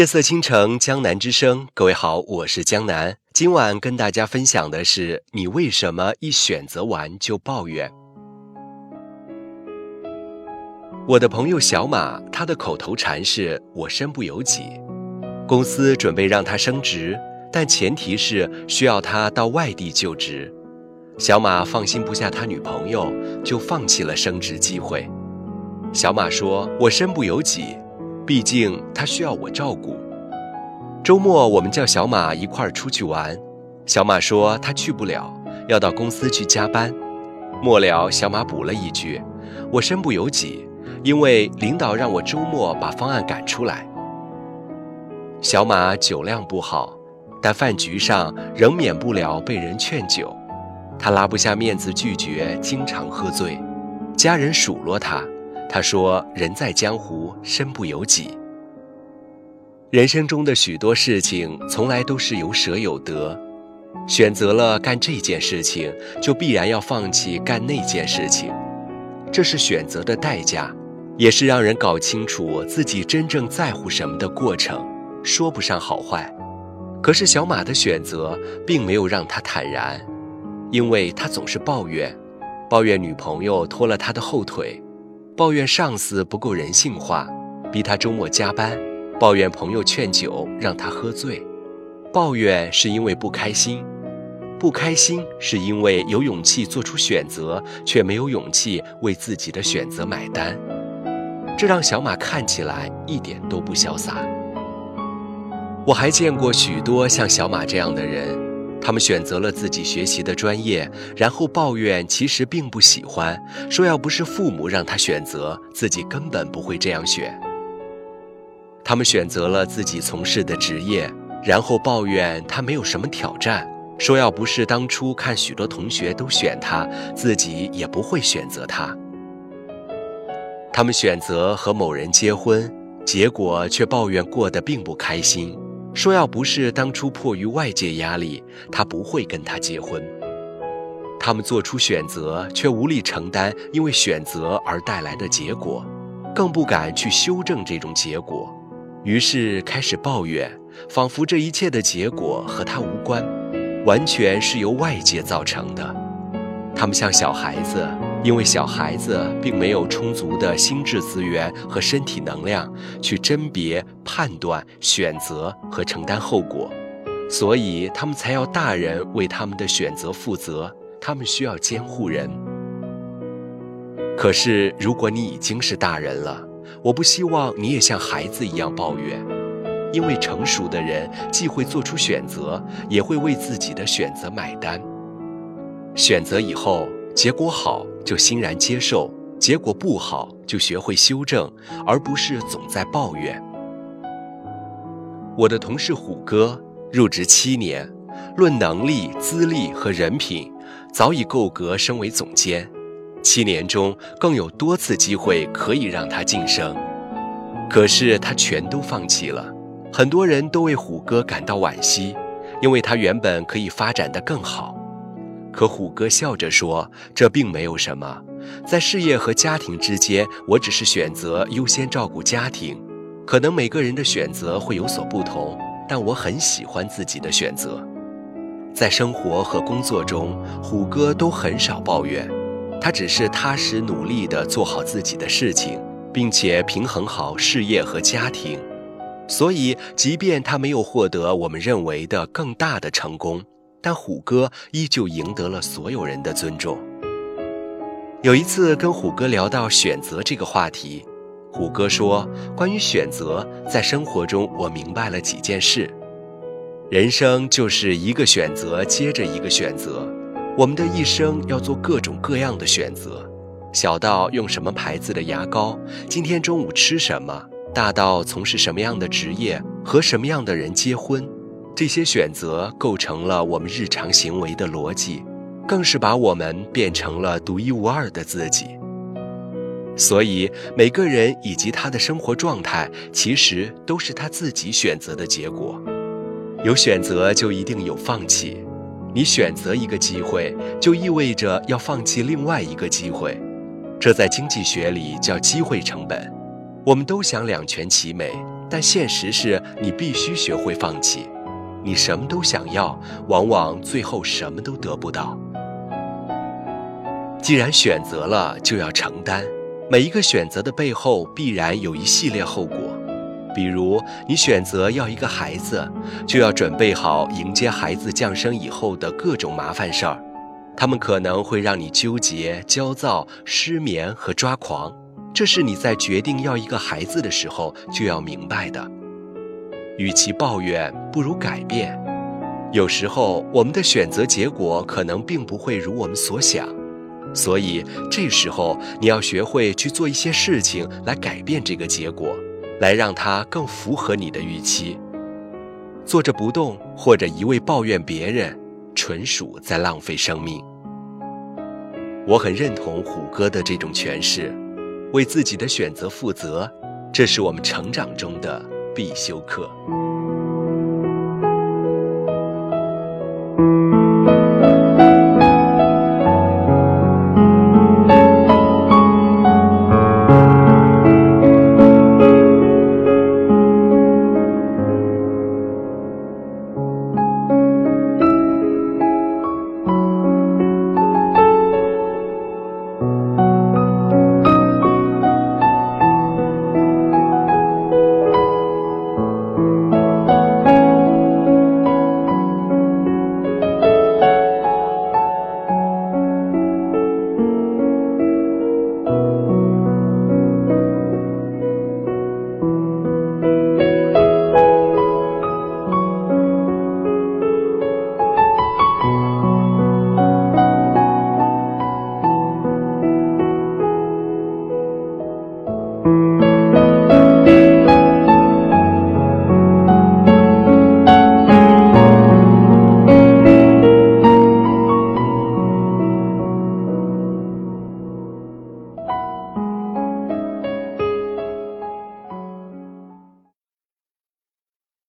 夜色倾城，江南之声。各位好，我是江南。今晚跟大家分享的是：你为什么一选择完就抱怨？我的朋友小马，他的口头禅是我身不由己。公司准备让他升职，但前提是需要他到外地就职。小马放心不下他女朋友，就放弃了升职机会。小马说：“我身不由己。”毕竟他需要我照顾。周末我们叫小马一块儿出去玩，小马说他去不了，要到公司去加班。末了，小马补了一句：“我身不由己，因为领导让我周末把方案赶出来。”小马酒量不好，但饭局上仍免不了被人劝酒，他拉不下面子拒绝，经常喝醉，家人数落他。他说：“人在江湖，身不由己。人生中的许多事情，从来都是有舍有得。选择了干这件事情，就必然要放弃干那件事情。这是选择的代价，也是让人搞清楚自己真正在乎什么的过程。说不上好坏。可是小马的选择，并没有让他坦然，因为他总是抱怨，抱怨女朋友拖了他的后腿。”抱怨上司不够人性化，逼他周末加班；抱怨朋友劝酒让他喝醉；抱怨是因为不开心，不开心是因为有勇气做出选择，却没有勇气为自己的选择买单。这让小马看起来一点都不潇洒。我还见过许多像小马这样的人。他们选择了自己学习的专业，然后抱怨其实并不喜欢，说要不是父母让他选择，自己根本不会这样选。他们选择了自己从事的职业，然后抱怨他没有什么挑战，说要不是当初看许多同学都选他，自己也不会选择他。他们选择和某人结婚，结果却抱怨过得并不开心。说要不是当初迫于外界压力，他不会跟他结婚。他们做出选择，却无力承担因为选择而带来的结果，更不敢去修正这种结果，于是开始抱怨，仿佛这一切的结果和他无关，完全是由外界造成的。他们像小孩子。因为小孩子并没有充足的心智资源和身体能量去甄别、判断、选择和承担后果，所以他们才要大人为他们的选择负责。他们需要监护人。可是，如果你已经是大人了，我不希望你也像孩子一样抱怨，因为成熟的人既会做出选择，也会为自己的选择买单。选择以后。结果好就欣然接受，结果不好就学会修正，而不是总在抱怨。我的同事虎哥入职七年，论能力、资历和人品，早已够格升为总监。七年中更有多次机会可以让他晋升，可是他全都放弃了。很多人都为虎哥感到惋惜，因为他原本可以发展得更好。可虎哥笑着说：“这并没有什么，在事业和家庭之间，我只是选择优先照顾家庭。可能每个人的选择会有所不同，但我很喜欢自己的选择。在生活和工作中，虎哥都很少抱怨，他只是踏实努力地做好自己的事情，并且平衡好事业和家庭。所以，即便他没有获得我们认为的更大的成功。”但虎哥依旧赢得了所有人的尊重。有一次跟虎哥聊到选择这个话题，虎哥说：“关于选择，在生活中我明白了几件事。人生就是一个选择接着一个选择，我们的一生要做各种各样的选择，小到用什么牌子的牙膏，今天中午吃什么，大到从事什么样的职业，和什么样的人结婚。”这些选择构成了我们日常行为的逻辑，更是把我们变成了独一无二的自己。所以，每个人以及他的生活状态，其实都是他自己选择的结果。有选择就一定有放弃，你选择一个机会，就意味着要放弃另外一个机会。这在经济学里叫机会成本。我们都想两全其美。但现实是你必须学会放弃。你什么都想要，往往最后什么都得不到。既然选择了，就要承担。每一个选择的背后，必然有一系列后果。比如，你选择要一个孩子，就要准备好迎接孩子降生以后的各种麻烦事儿，他们可能会让你纠结、焦躁、失眠和抓狂。这是你在决定要一个孩子的时候就要明白的。与其抱怨，不如改变。有时候，我们的选择结果可能并不会如我们所想，所以这时候你要学会去做一些事情来改变这个结果。来让它更符合你的预期。坐着不动或者一味抱怨别人，纯属在浪费生命。我很认同虎哥的这种诠释：为自己的选择负责，这是我们成长中的必修课。